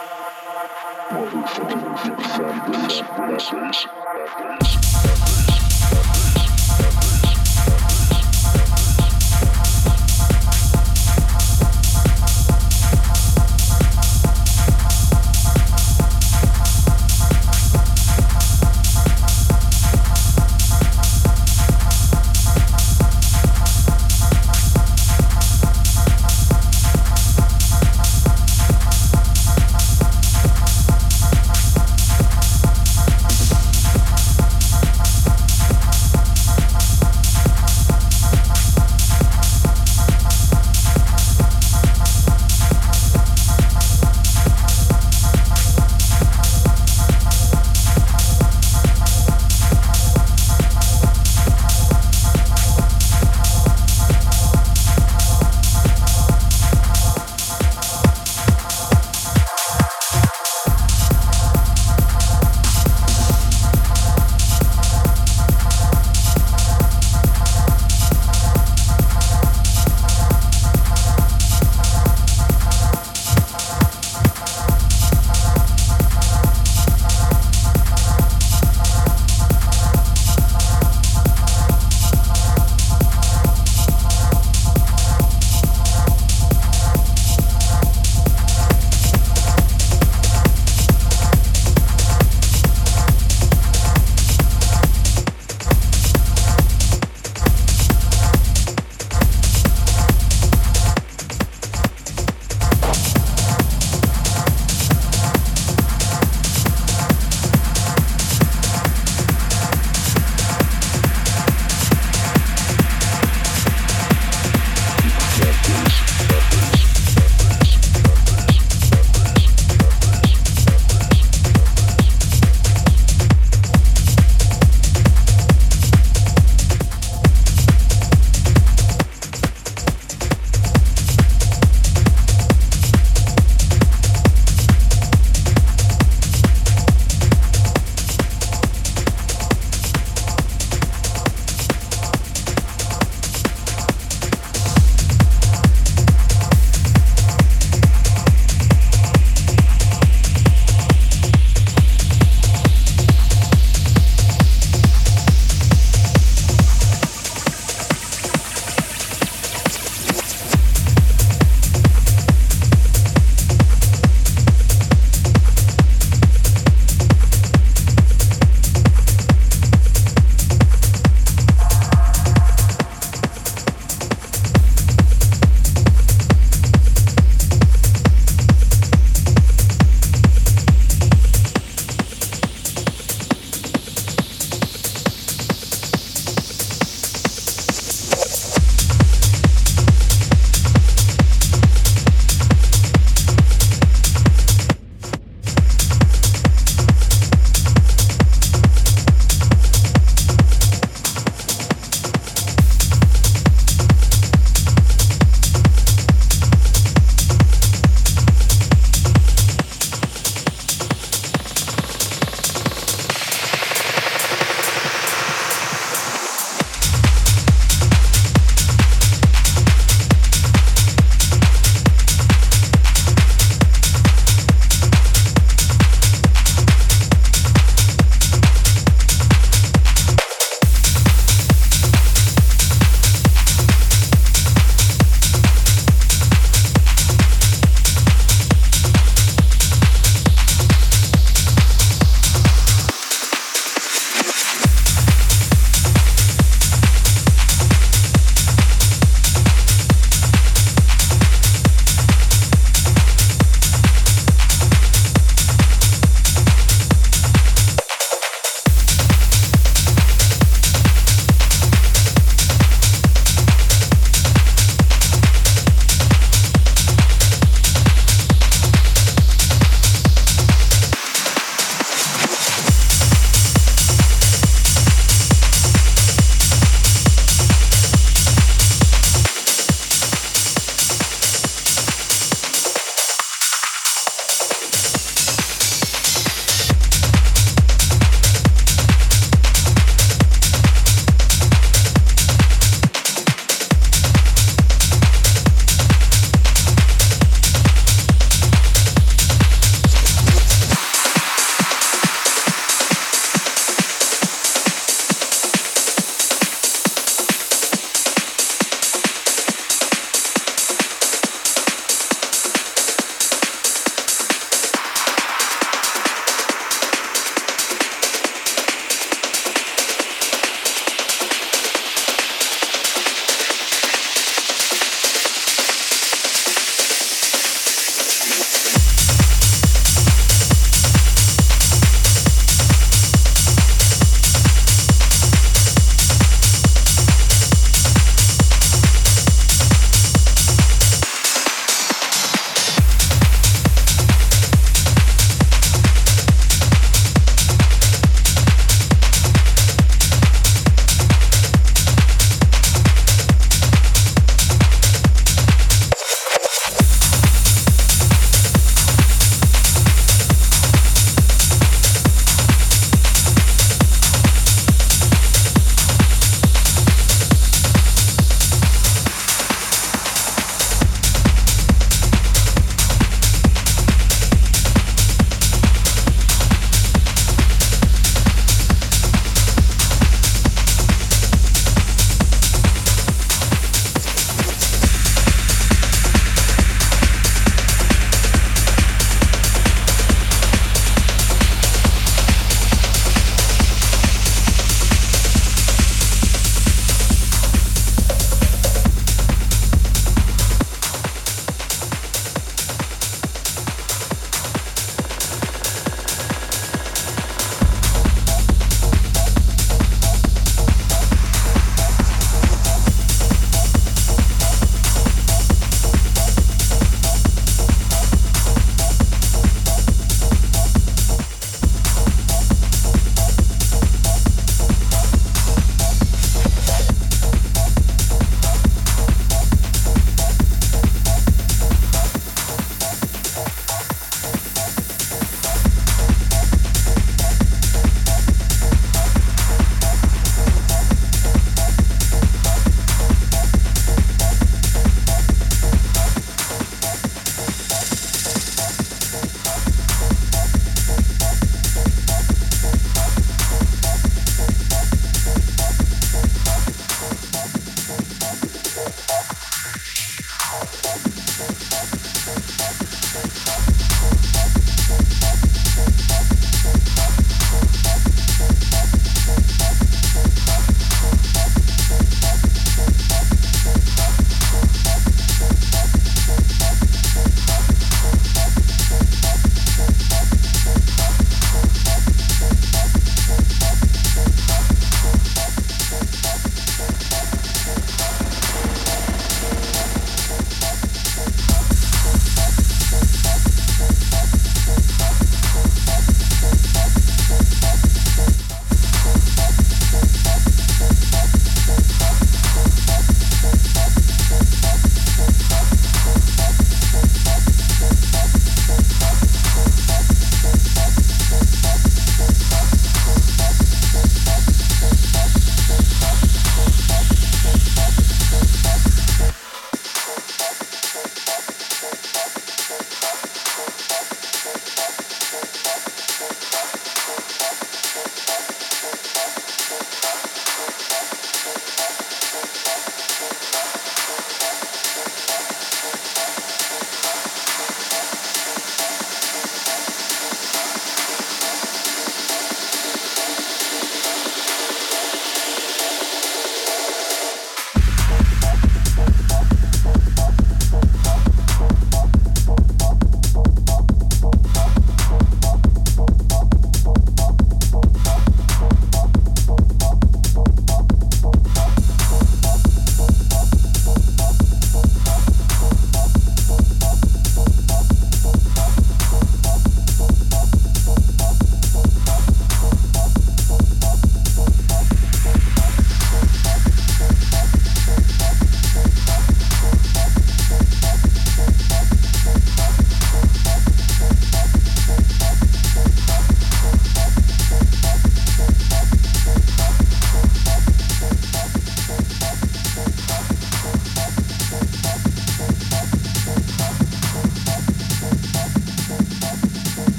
Motherfucking fix that bass, that bass, that bass.